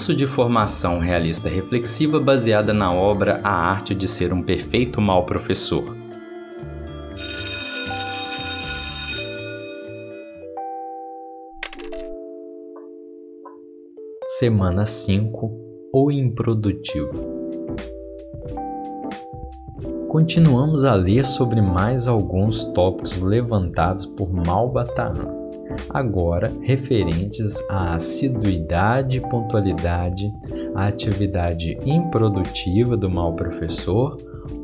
curso de formação realista reflexiva baseada na obra A Arte de Ser um Perfeito Mal Professor. Semana 5 O Improdutivo Continuamos a ler sobre mais alguns tópicos levantados por Malbataan, agora referentes à assiduidade e pontualidade, à atividade improdutiva do mal professor,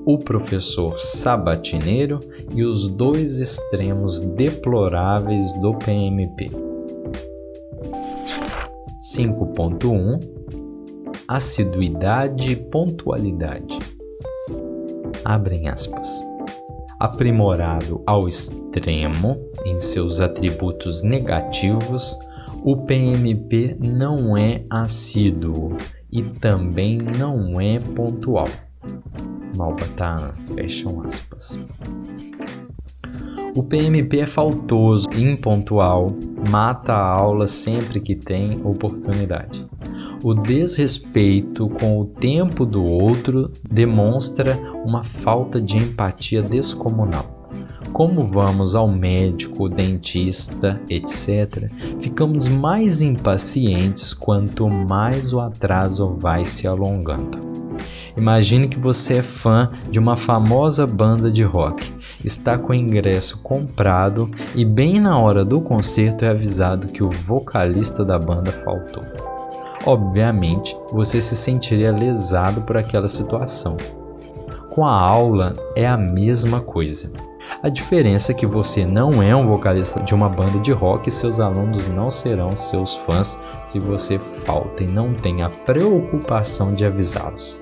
o professor sabatineiro e os dois extremos deploráveis do PMP. 5.1 Assiduidade e pontualidade abrem aspas. Aprimorado ao extremo em seus atributos negativos, o PMP não é assíduo e também não é pontual. Malbataan, fecham aspas. O PMP é faltoso, impontual, mata a aula sempre que tem oportunidade. O desrespeito com o tempo do outro demonstra uma falta de empatia descomunal. Como vamos ao médico, dentista, etc., ficamos mais impacientes quanto mais o atraso vai se alongando. Imagine que você é fã de uma famosa banda de rock, está com o ingresso comprado e, bem na hora do concerto, é avisado que o vocalista da banda faltou. Obviamente, você se sentiria lesado por aquela situação. Com a aula é a mesma coisa. A diferença é que você não é um vocalista de uma banda de rock e seus alunos não serão seus fãs se você falta e não tem a preocupação de avisá-los.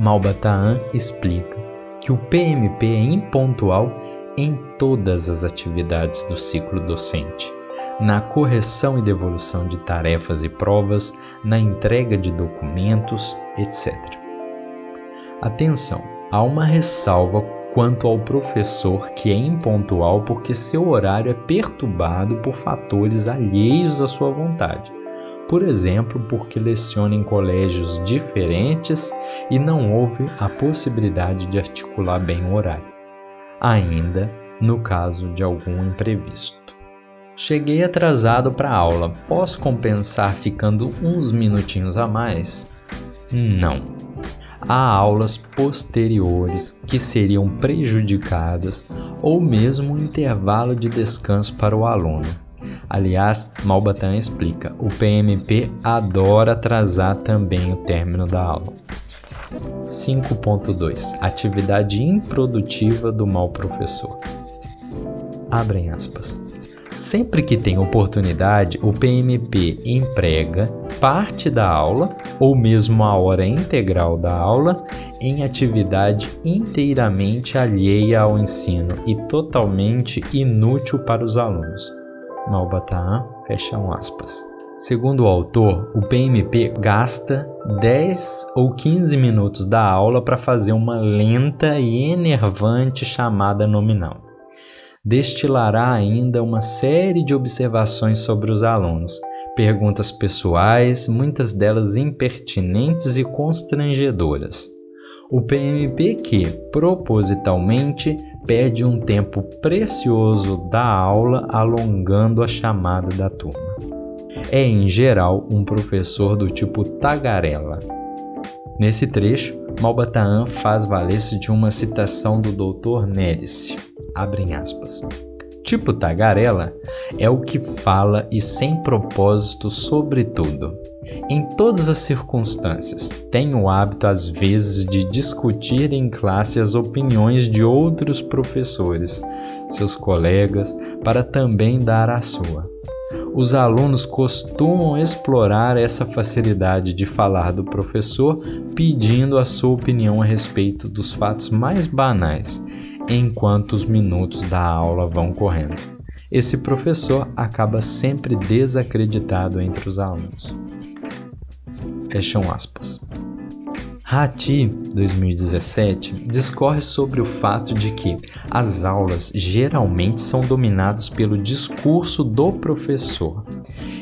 Malbataan explica que o PMP é impontual em todas as atividades do ciclo docente na correção e devolução de tarefas e provas, na entrega de documentos, etc. Atenção, há uma ressalva quanto ao professor que é impontual porque seu horário é perturbado por fatores alheios à sua vontade. Por exemplo, porque leciona em colégios diferentes e não houve a possibilidade de articular bem o horário. Ainda no caso de algum imprevisto. Cheguei atrasado para a aula. Posso compensar ficando uns minutinhos a mais? Não. Há aulas posteriores que seriam prejudicadas ou mesmo um intervalo de descanso para o aluno. Aliás, Malbatan explica: o PMP adora atrasar também o término da aula. 5.2 Atividade improdutiva do mau professor. Abrem aspas. Sempre que tem oportunidade, o PMP emprega parte da aula ou mesmo a hora integral da aula em atividade inteiramente alheia ao ensino e totalmente inútil para os alunos. Malbataan, fecham aspas. Segundo o autor, o PMP gasta 10 ou 15 minutos da aula para fazer uma lenta e enervante chamada nominal destilará ainda uma série de observações sobre os alunos, perguntas pessoais, muitas delas impertinentes e constrangedoras. O PMP que, propositalmente, perde um tempo precioso da aula alongando a chamada da turma. É, em geral, um professor do tipo tagarela. Nesse trecho, Malbataan faz valer-se de uma citação do Dr. Nélice abrem aspas. Tipo tagarela é o que fala e sem propósito sobre tudo. Em todas as circunstâncias, tem o hábito às vezes de discutir em classe as opiniões de outros professores, seus colegas, para também dar a sua. Os alunos costumam explorar essa facilidade de falar do professor pedindo a sua opinião a respeito dos fatos mais banais enquanto os minutos da aula vão correndo. Esse professor acaba sempre desacreditado entre os alunos. Fecham aspas. Rati, 2017, discorre sobre o fato de que as aulas geralmente são dominadas pelo discurso do professor.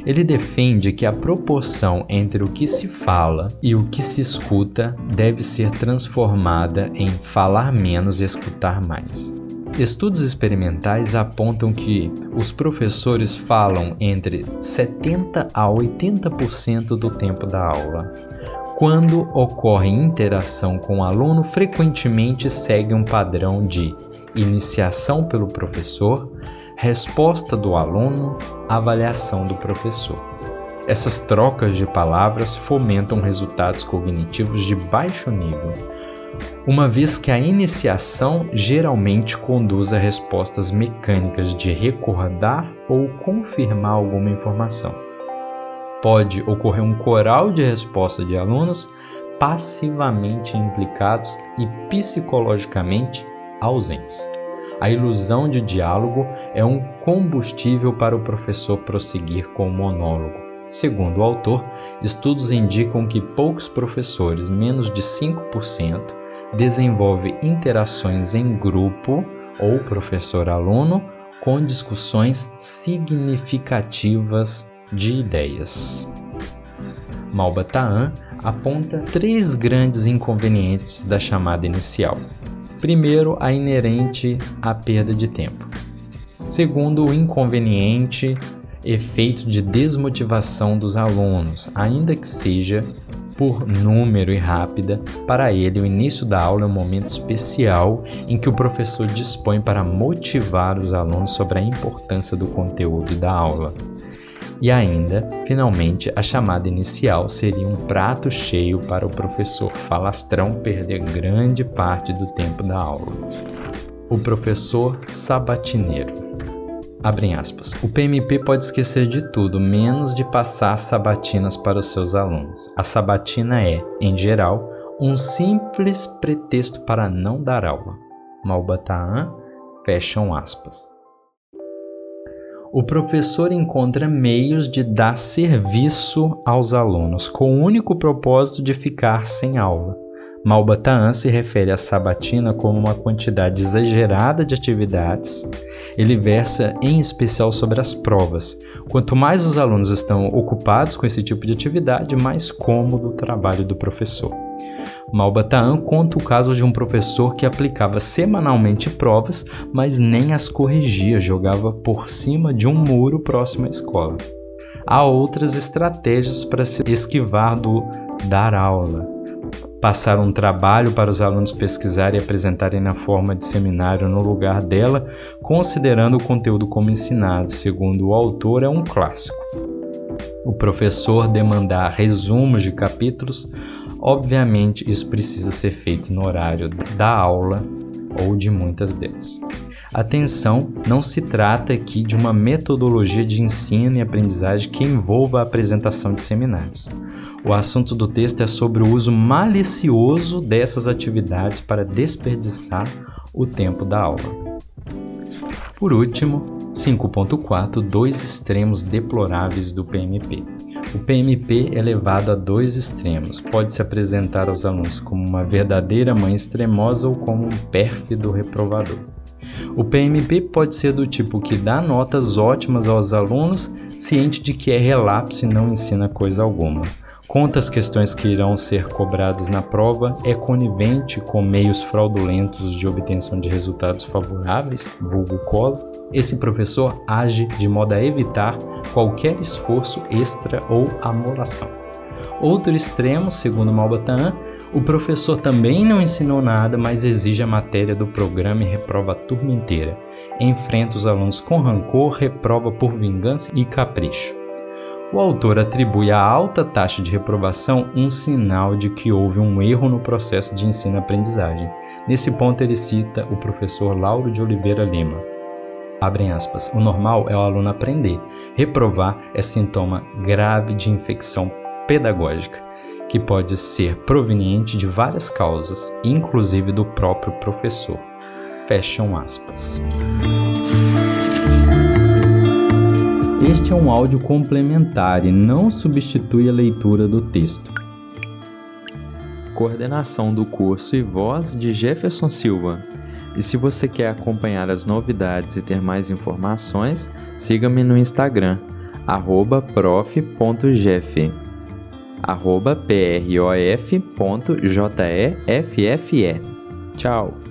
Ele defende que a proporção entre o que se fala e o que se escuta deve ser transformada em falar menos e escutar mais. Estudos experimentais apontam que os professores falam entre 70 a 80% do tempo da aula quando ocorre interação com o aluno, frequentemente segue um padrão de iniciação pelo professor, resposta do aluno, avaliação do professor. Essas trocas de palavras fomentam resultados cognitivos de baixo nível, uma vez que a iniciação geralmente conduz a respostas mecânicas de recordar ou confirmar alguma informação pode ocorrer um coral de resposta de alunos passivamente implicados e psicologicamente ausentes. A ilusão de diálogo é um combustível para o professor prosseguir com o monólogo. Segundo o autor, estudos indicam que poucos professores, menos de 5%, desenvolvem interações em grupo ou professor-aluno com discussões significativas de ideias. Malbataan aponta três grandes inconvenientes da chamada inicial. Primeiro, a inerente à perda de tempo. Segundo, o inconveniente efeito de desmotivação dos alunos, ainda que seja por número e rápida, para ele o início da aula é um momento especial em que o professor dispõe para motivar os alunos sobre a importância do conteúdo da aula. E ainda, finalmente, a chamada inicial seria um prato cheio para o professor falastrão perder grande parte do tempo da aula. O professor sabatineiro. Abrem aspas. O PMP pode esquecer de tudo, menos de passar sabatinas para os seus alunos. A sabatina é, em geral, um simples pretexto para não dar aula. Malbataan, fecham aspas o professor encontra meios de dar serviço aos alunos, com o único propósito de ficar sem aula. Malbataan se refere à sabatina como uma quantidade exagerada de atividades. Ele versa em especial sobre as provas. Quanto mais os alunos estão ocupados com esse tipo de atividade, mais cômodo o trabalho do professor. Malbataan conta o caso de um professor que aplicava semanalmente provas, mas nem as corrigia, jogava por cima de um muro próximo à escola. Há outras estratégias para se esquivar do dar aula. Passar um trabalho para os alunos pesquisarem e apresentarem na forma de seminário no lugar dela, considerando o conteúdo como ensinado, segundo o autor, é um clássico. O professor demandar resumos de capítulos Obviamente, isso precisa ser feito no horário da aula ou de muitas delas. Atenção, não se trata aqui de uma metodologia de ensino e aprendizagem que envolva a apresentação de seminários. O assunto do texto é sobre o uso malicioso dessas atividades para desperdiçar o tempo da aula. Por último, 5.4 Dois extremos deploráveis do PMP. O PMP é levado a dois extremos. Pode se apresentar aos alunos como uma verdadeira mãe extremosa ou como um pérfido reprovador. O PMP pode ser do tipo que dá notas ótimas aos alunos, ciente de que é relapso e não ensina coisa alguma. Conta as questões que irão ser cobradas na prova, é conivente com meios fraudulentos de obtenção de resultados favoráveis, vulgo colo, esse professor age de modo a evitar qualquer esforço extra ou amolação. Outro extremo, segundo Malbataan, o professor também não ensinou nada, mas exige a matéria do programa e reprova a turma inteira. Enfrenta os alunos com rancor, reprova por vingança e capricho. O autor atribui à alta taxa de reprovação um sinal de que houve um erro no processo de ensino-aprendizagem. Nesse ponto, ele cita o professor Lauro de Oliveira Lima. Abrem aspas. O normal é o aluno aprender. Reprovar é sintoma grave de infecção pedagógica, que pode ser proveniente de várias causas, inclusive do próprio professor. Fecham aspas. Este é um áudio complementar e não substitui a leitura do texto. coordenação do curso e voz de Jefferson Silva. E se você quer acompanhar as novidades e ter mais informações, siga-me no Instagram, prof.jeff, prof.jeffe. Tchau!